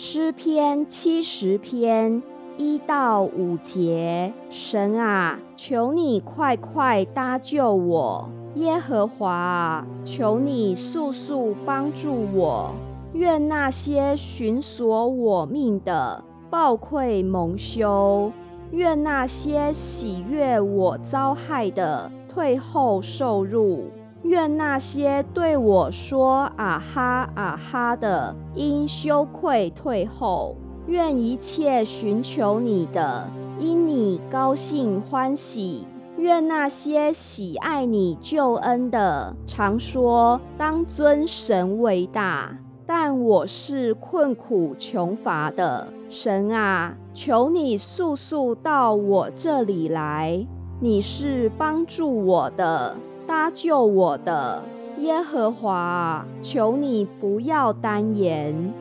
诗篇七十篇一到五节，神啊，求你快快搭救我！耶和华啊，求你速速帮助我！愿那些寻索我命的暴愧蒙羞，愿那些喜悦我遭害的退后受辱。愿那些对我说“啊哈啊哈”的，因羞愧退后；愿一切寻求你的，因你高兴欢喜；愿那些喜爱你救恩的，常说当尊神为大。但我是困苦穷乏的，神啊，求你速速到我这里来！你是帮助我的。搭救我的耶和华，求你不要单言。